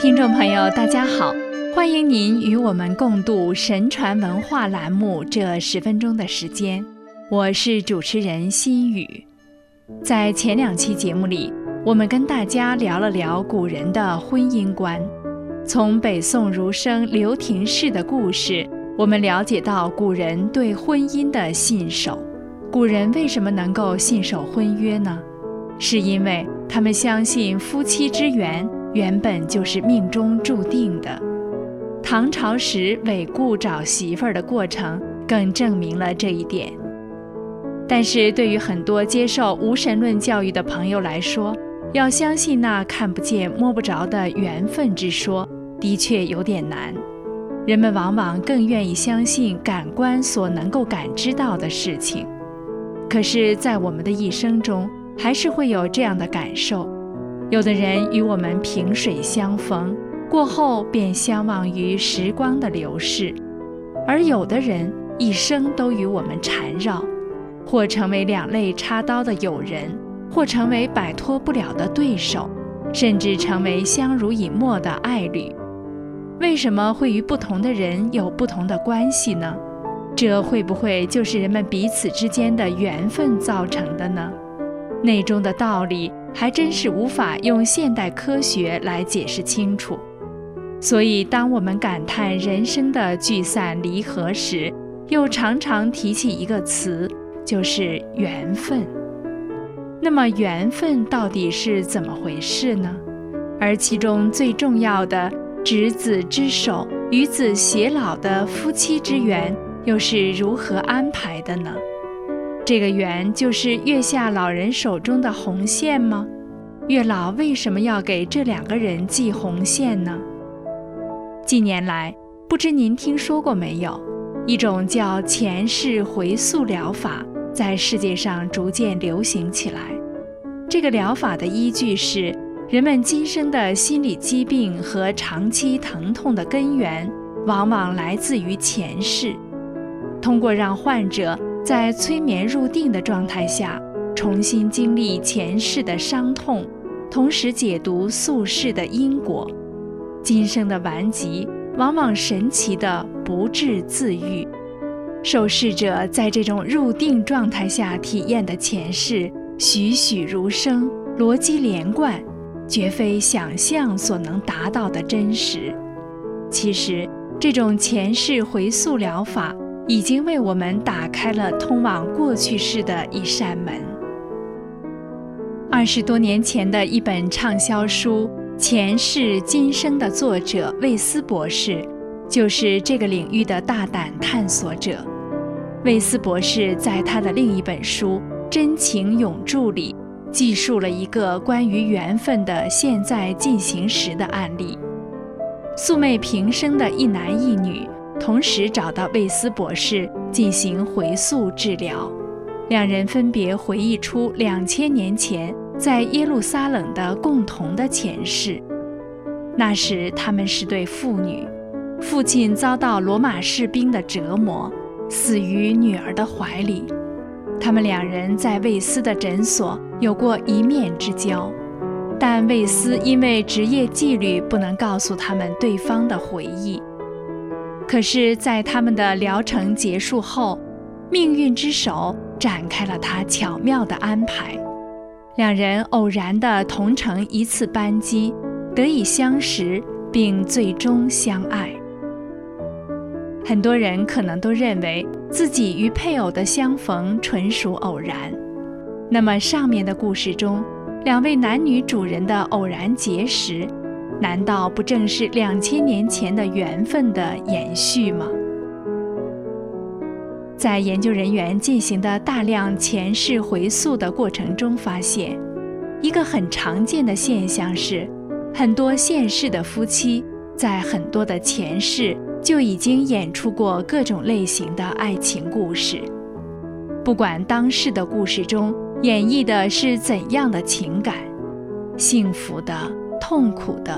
听众朋友，大家好，欢迎您与我们共度神传文化栏目这十分钟的时间。我是主持人心雨。在前两期节目里，我们跟大家聊了聊古人的婚姻观。从北宋儒生刘廷式的故事，我们了解到古人对婚姻的信守。古人为什么能够信守婚约呢？是因为他们相信夫妻之缘。原本就是命中注定的。唐朝时韦固找媳妇儿的过程，更证明了这一点。但是对于很多接受无神论教育的朋友来说，要相信那看不见摸不着的缘分之说，的确有点难。人们往往更愿意相信感官所能够感知到的事情。可是，在我们的一生中，还是会有这样的感受。有的人与我们萍水相逢，过后便相忘于时光的流逝；而有的人一生都与我们缠绕，或成为两肋插刀的友人，或成为摆脱不了的对手，甚至成为相濡以沫的爱侣。为什么会与不同的人有不同的关系呢？这会不会就是人们彼此之间的缘分造成的呢？内中的道理。还真是无法用现代科学来解释清楚，所以当我们感叹人生的聚散离合时，又常常提起一个词，就是缘分。那么缘分到底是怎么回事呢？而其中最重要的执子之手，与子偕老的夫妻之缘，又是如何安排的呢？这个圆就是月下老人手中的红线吗？月老为什么要给这两个人系红线呢？近年来，不知您听说过没有，一种叫前世回溯疗法在世界上逐渐流行起来。这个疗法的依据是，人们今生的心理疾病和长期疼痛的根源，往往来自于前世。通过让患者在催眠入定的状态下，重新经历前世的伤痛，同时解读宿世的因果，今生的顽疾往往神奇的不治自愈。受试者在这种入定状态下体验的前世，栩栩如生，逻辑连贯，绝非想象所能达到的真实。其实，这种前世回溯疗法。已经为我们打开了通往过去式的一扇门。二十多年前的一本畅销书《前世今生》的作者魏斯博士，就是这个领域的大胆探索者。魏斯博士在他的另一本书《真情永驻》里，记述了一个关于缘分的现在进行时的案例：素昧平生的一男一女。同时找到魏斯博士进行回溯治疗，两人分别回忆出两千年前在耶路撒冷的共同的前世。那时他们是对父女，父亲遭到罗马士兵的折磨，死于女儿的怀里。他们两人在魏斯的诊所有过一面之交，但魏斯因为职业纪律不能告诉他们对方的回忆。可是，在他们的疗程结束后，命运之手展开了他巧妙的安排，两人偶然的同乘一次班机，得以相识，并最终相爱。很多人可能都认为自己与配偶的相逢纯属偶然，那么上面的故事中，两位男女主人的偶然结识。难道不正是两千年前的缘分的延续吗？在研究人员进行的大量前世回溯的过程中，发现一个很常见的现象是，很多现世的夫妻在很多的前世就已经演出过各种类型的爱情故事。不管当世的故事中演绎的是怎样的情感，幸福的。痛苦的、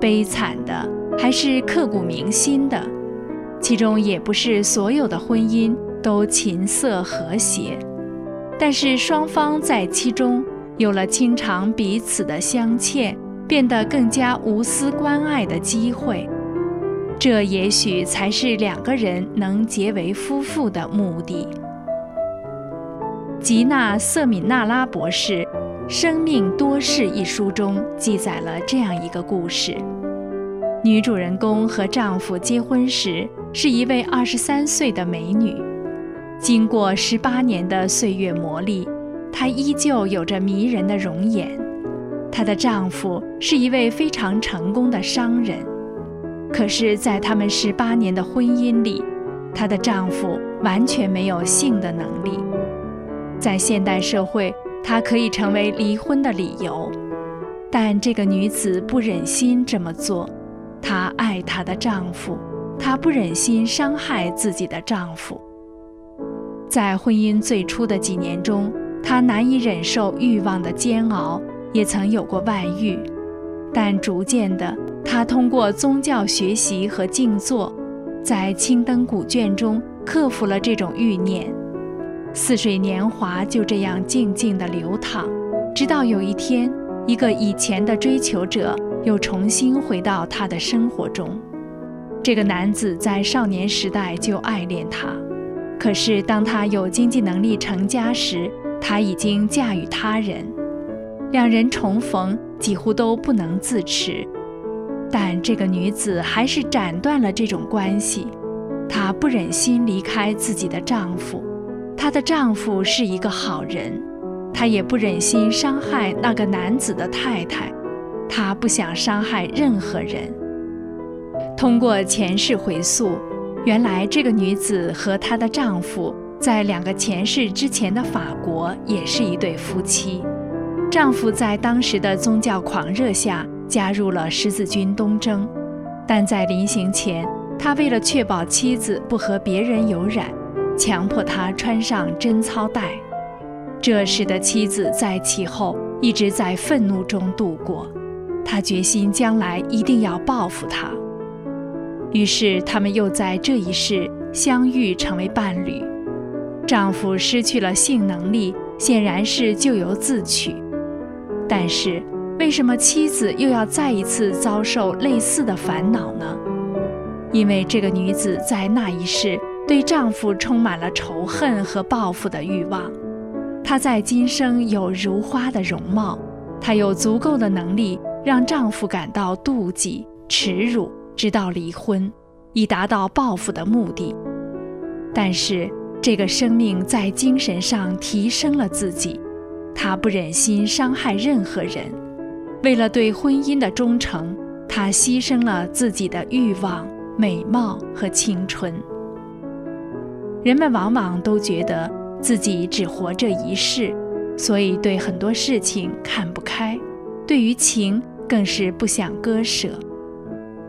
悲惨的，还是刻骨铭心的？其中也不是所有的婚姻都琴瑟和谐，但是双方在其中有了经常彼此的相欠，变得更加无私关爱的机会。这也许才是两个人能结为夫妇的目的。吉娜·瑟米纳拉博士《生命多事》一书中记载了这样一个故事：女主人公和丈夫结婚时是一位二十三岁的美女，经过十八年的岁月磨砺，她依旧有着迷人的容颜。她的丈夫是一位非常成功的商人。可是，在他们十八年的婚姻里，她的丈夫完全没有性的能力。在现代社会，他可以成为离婚的理由，但这个女子不忍心这么做。她爱她的丈夫，她不忍心伤害自己的丈夫。在婚姻最初的几年中，她难以忍受欲望的煎熬，也曾有过外遇，但逐渐的。她通过宗教学习和静坐，在青灯古卷中克服了这种欲念。似水年华就这样静静地流淌，直到有一天，一个以前的追求者又重新回到他的生活中。这个男子在少年时代就爱恋她，可是当他有经济能力成家时，他已经嫁与他人。两人重逢几乎都不能自持。但这个女子还是斩断了这种关系，她不忍心离开自己的丈夫，她的丈夫是一个好人，她也不忍心伤害那个男子的太太，她不想伤害任何人。通过前世回溯，原来这个女子和她的丈夫在两个前世之前的法国也是一对夫妻，丈夫在当时的宗教狂热下。加入了十字军东征，但在临行前，他为了确保妻子不和别人有染，强迫他穿上贞操带，这使得妻子在其后一直在愤怒中度过。他决心将来一定要报复他。于是他们又在这一世相遇，成为伴侣。丈夫失去了性能力，显然是咎由自取，但是。为什么妻子又要再一次遭受类似的烦恼呢？因为这个女子在那一世对丈夫充满了仇恨和报复的欲望。她在今生有如花的容貌，她有足够的能力让丈夫感到妒忌、耻辱，直到离婚，以达到报复的目的。但是这个生命在精神上提升了自己，她不忍心伤害任何人。为了对婚姻的忠诚，她牺牲了自己的欲望、美貌和青春。人们往往都觉得自己只活这一世，所以对很多事情看不开，对于情更是不想割舍。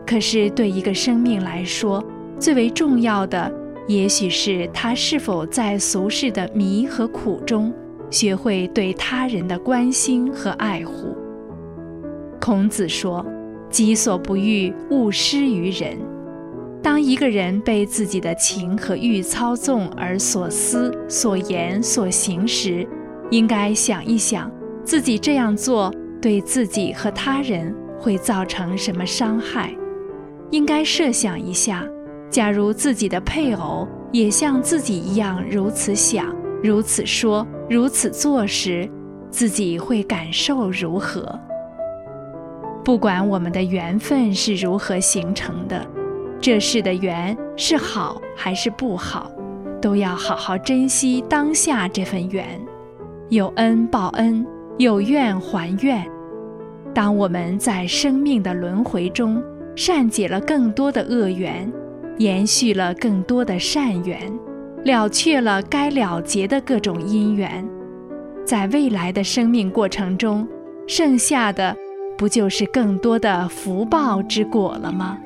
可是对一个生命来说，最为重要的，也许是他是否在俗世的迷和苦中，学会对他人的关心和爱护。孔子说：“己所不欲，勿施于人。”当一个人被自己的情和欲操纵而所思、所言、所行时，应该想一想，自己这样做对自己和他人会造成什么伤害。应该设想一下，假如自己的配偶也像自己一样如此想、如此说、如此做时，自己会感受如何？不管我们的缘分是如何形成的，这世的缘是好还是不好，都要好好珍惜当下这份缘，有恩报恩，有怨还怨。当我们在生命的轮回中善解了更多的恶缘，延续了更多的善缘，了却了该了结的各种因缘，在未来的生命过程中，剩下的。不就是更多的福报之果了吗？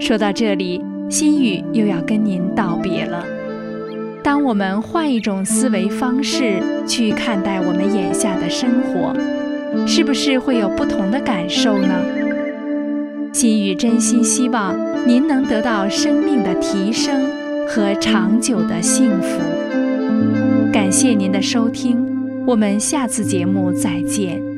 说到这里，心语又要跟您道别了。当我们换一种思维方式去看待我们眼下的生活，是不是会有不同的感受呢？心语真心希望您能得到生命的提升和长久的幸福。感谢您的收听，我们下次节目再见。